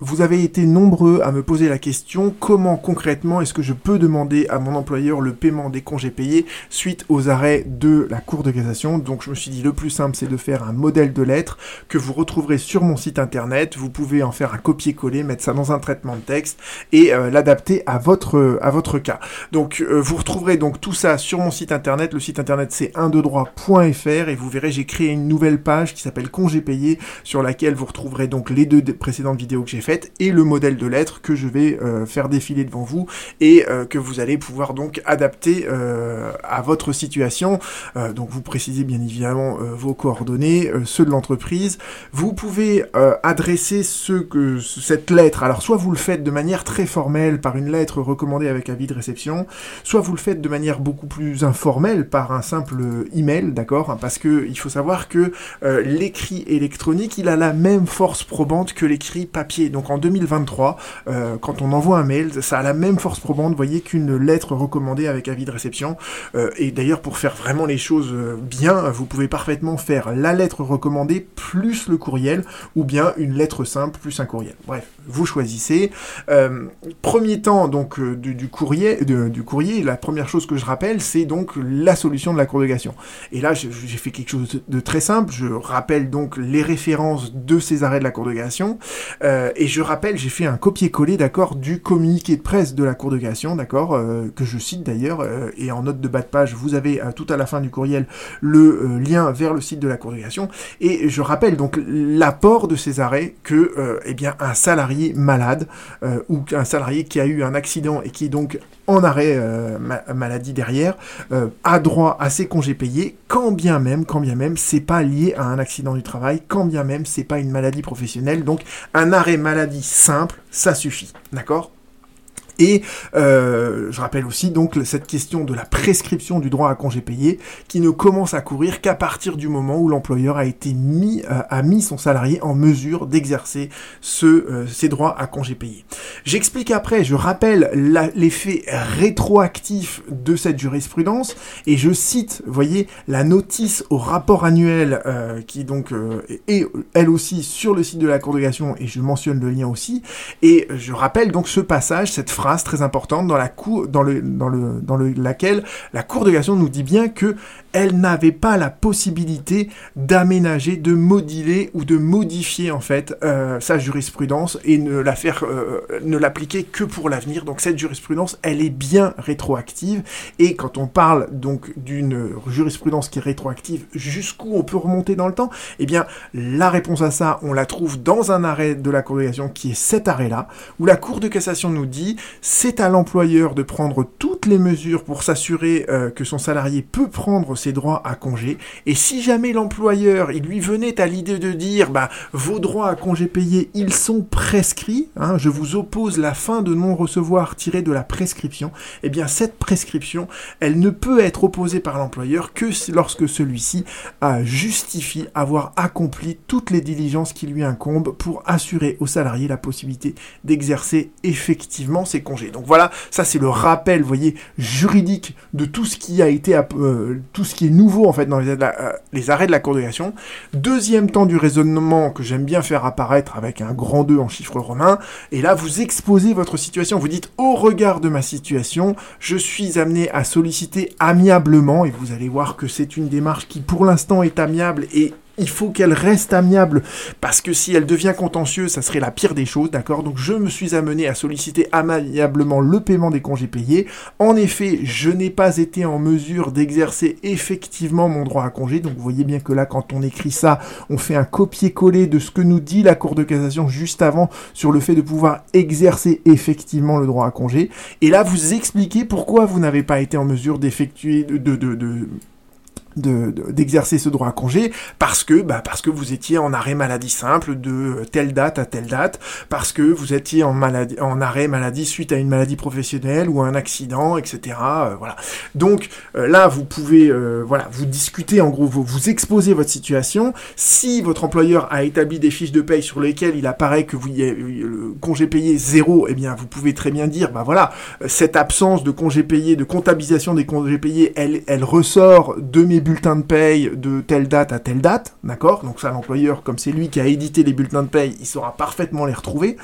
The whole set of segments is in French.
vous avez été nombreux à me poser la question comment concrètement est-ce que je peux demander à mon employeur le paiement des congés payés suite aux arrêts de la Cour de cassation? Donc je me suis dit le plus simple c'est de faire un modèle de lettre que vous retrouverez sur mon site internet. Vous pouvez en faire un copier-coller, mettre ça dans un traitement de texte et euh, l'adapter à votre à votre cas. Donc euh, vous retrouverez donc tout ça sur mon site internet. Le site internet c'est 1 droit.fr et vous verrez j'ai créé une nouvelle page qui s'appelle congés payés sur laquelle vous retrouverez donc les deux précédentes vidéos que j'ai faites et le modèle de lettre que je vais euh, faire défiler devant vous et euh, que vous allez pouvoir donc adapter euh, à votre situation. donc vous précisez bien évidemment vos coordonnées, ceux de l'entreprise. Vous pouvez adresser ce que cette lettre. Alors soit vous le faites de manière très formelle par une lettre recommandée avec avis de réception, soit vous le faites de manière beaucoup plus informelle par un simple email, d'accord Parce que il faut savoir que l'écrit électronique, il a la même force probante que l'écrit papier. En 2023, euh, quand on envoie un mail, ça a la même force probante, voyez, qu'une lettre recommandée avec avis de réception. Euh, et d'ailleurs, pour faire vraiment les choses euh, bien, vous pouvez parfaitement faire la lettre recommandée plus le courriel, ou bien une lettre simple plus un courriel. Bref, vous choisissez. premier temps donc du, courrier, du courrier, la première chose que je rappelle, c'est donc la solution de la congrégation. Et là, j'ai fait quelque chose de très simple. Je rappelle donc les références de ces arrêts de la congrégation et je je rappelle, j'ai fait un copier-coller, d'accord, du communiqué de presse de la Cour de cassation, d'accord, euh, que je cite d'ailleurs, euh, et en note de bas de page, vous avez euh, tout à la fin du courriel le lien vers le site de la Cour de cassation, et je rappelle donc l'apport de ces arrêts que, eh bien, un salarié malade ou un salarié qui a eu un accident et qui donc en arrêt maladie derrière a droit à ses congés payés, quand bien même, quand bien même, c'est pas lié à un accident du travail, quand bien même c'est pas une maladie professionnelle, donc un arrêt maladie simple, ça suffit. D'accord? Et euh, je rappelle aussi donc cette question de la prescription du droit à congé payé qui ne commence à courir qu'à partir du moment où l'employeur a été mis euh, a mis son salarié en mesure d'exercer ce euh, ses droits à congé payé. J'explique après, je rappelle l'effet rétroactif de cette jurisprudence et je cite, voyez, la notice au rapport annuel qui donc est elle aussi sur le site de la de et je mentionne le lien aussi et je rappelle donc ce passage, cette phrase très importante dans la cour, dans le, dans le, dans le, laquelle la Cour de cassation nous dit bien que elle n'avait pas la possibilité d'aménager, de moduler ou de modifier en fait euh, sa jurisprudence et ne la faire, euh, ne l'appliquer que pour l'avenir. Donc cette jurisprudence, elle est bien rétroactive et quand on parle donc d'une jurisprudence qui est rétroactive, jusqu'où on peut remonter dans le temps? Eh bien, la réponse à ça, on la trouve dans un arrêt de la Cour de cassation qui est cet arrêt-là, où la Cour de cassation nous dit c'est à l'employeur de prendre toutes les mesures pour s'assurer euh, que son salarié peut prendre ses droits à congé. Et si jamais l'employeur, il lui venait à l'idée de dire, bah, vos droits à congé payés, ils sont prescrits, hein, je vous oppose la fin de non-recevoir tirée de la prescription, eh bien, cette prescription, elle ne peut être opposée par l'employeur que lorsque celui-ci justifie avoir accompli toutes les diligences qui lui incombent pour assurer au salarié la possibilité d'exercer effectivement ses donc voilà, ça c'est le rappel, vous voyez, juridique de tout ce qui a été, euh, tout ce qui est nouveau en fait dans les, euh, arrêts de la Cour de cassation. Deuxième temps du raisonnement que j'aime bien faire apparaître avec un grand 2 en chiffres romains. Et là, vous exposez votre situation. Vous dites, au regard de ma situation, je suis amené à solliciter amiablement, et vous allez voir que c'est une démarche qui pour l'instant est amiable et il faut qu'elle reste amiable, parce que si elle devient contentieuse, ça serait la pire des choses, d'accord? Donc je me suis amené à solliciter amiablement le paiement des congés payés. En effet, je n'ai pas été en mesure d'exercer effectivement mon droit à congé, donc vous voyez bien que là, quand on écrit ça, on fait un copier-coller de ce que nous dit la Cour de cassation juste avant sur le fait de pouvoir exercer effectivement le droit à congé. Et là, vous expliquez pourquoi vous n'avez pas été en mesure d'effectuer, de, de, de d'exercer ce droit à congé parce que bah parce que vous étiez en arrêt maladie simple de telle date à telle date parce que vous étiez en maladie en arrêt maladie suite à une maladie professionnelle ou un accident etc euh, voilà. Donc euh, là vous pouvez euh, voilà vous discuter en gros vous, vous exposez votre situation. Si votre employeur a établi des fiches de paye sur lesquelles il apparaît que vous y avez le congé payé zéro eh bien vous pouvez très bien dire bah voilà cette absence de congé payé de comptabilisation des congés payés elle elle ressort de mes bulletin de paye de telle date à telle date, d'accord? Donc ça, l'employeur, comme c'est lui qui a édité les bulletins de paye, il saura parfaitement les retrouver.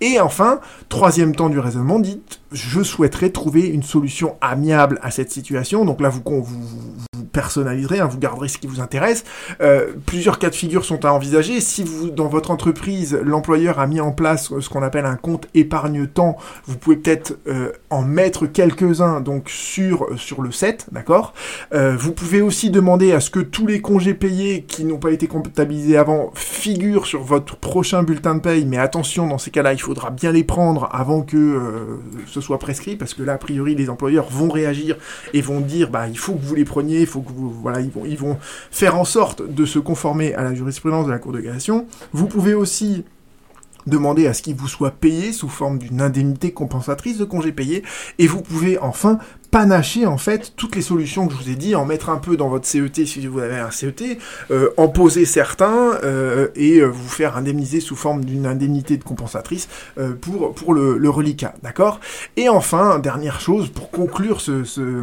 Et enfin, troisième temps du raisonnement, dites, je souhaiterais trouver une solution amiable à cette situation. Donc là, vous, vous, vous personnaliserez, hein, vous garderez ce qui vous intéresse. Euh, plusieurs cas de figure sont à envisager. Si vous, dans votre entreprise, l'employeur a mis en place ce qu'on appelle un compte épargne-temps, vous pouvez peut-être euh, en mettre quelques-uns donc sur, sur le set, d'accord? Euh, Vous pouvez aussi demander à ce que tous les congés payés qui n'ont pas été comptabilisés avant figurent sur votre prochain bulletin de paye, mais attention, dans ces cas-là, il faudra bien les prendre avant que ce soit prescrit, parce que là, a priori, les employeurs vont réagir et vont dire, bah, il faut que vous les preniez, il faut que vous, voilà, ils vont, faire en sorte de se conformer à la jurisprudence de la Cour de cassation. Vous pouvez aussi demander à ce qu'il vous soit payé sous forme d'une indemnité compensatrice de congé payé, et vous pouvez enfin panacher en fait toutes les solutions que je vous ai dit, en mettre un peu dans votre CET si vous avez un CET, euh, en poser certains euh, et euh, vous faire indemniser sous forme d'une indemnité de compensatrice pour, pour le, le reliquat, d'accord? Et enfin, dernière chose, pour conclure ce, ce,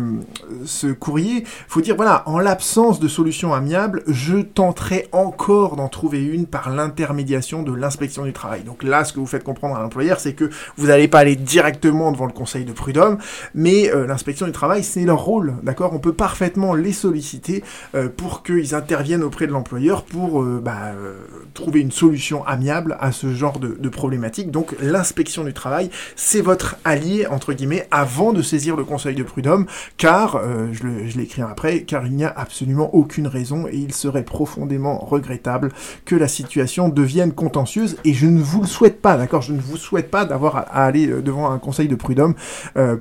ce courrier, faut dire voilà, en l'absence de solution amiable, je tenterai encore d'en trouver une par l'intermédiation de l'inspection du travail. Donc là, ce que vous faites comprendre à l'employeur, c'est que vous n'allez pas aller directement devant le conseil de prud'homme, mais l'inspection du travail, c'est leur rôle, d'accord? On peut parfaitement les solliciter euh, pour qu'ils interviennent auprès de l'employeur pour euh, bah, euh, trouver une solution amiable à ce genre de, problématique. Donc l'inspection du travail, c'est votre allié, entre guillemets, avant de saisir le conseil de prud'homme, car, je l'écris après, car il n'y a absolument aucune raison et il serait profondément regrettable que la situation devienne contentieuse et je ne vous le souhaite pas, d'accord? Je ne vous souhaite pas d'avoir à, à, aller devant un conseil de prud'homme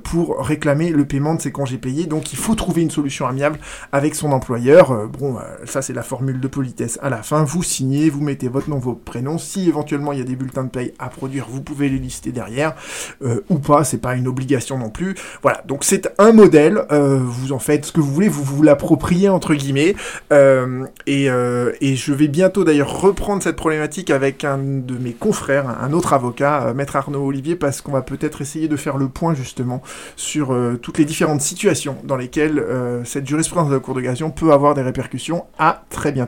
pour réclamer le paiement de ses congés payés, donc il faut trouver une solution amiable avec son employeur. Euh, bon, euh, ça c'est la formule de politesse à la fin. Vous signez, vous mettez votre nom, votre prénom. Si éventuellement il y a des bulletins de paye à produire, vous pouvez les lister derrière euh, ou pas. C'est pas une obligation non plus. Voilà, donc c'est un modèle. vous en faites ce que vous voulez, vous vous l'appropriez entre guillemets. et, et je vais bientôt d'ailleurs reprendre cette problématique avec un de mes confrères, un autre avocat, maître Arnaud Olivier, parce qu'on va peut-être essayer de faire le point justement sur toutes les différentes différentes situations dans lesquelles euh, cette jurisprudence de la Cour de cassation peut avoir des répercussions. À très bientôt.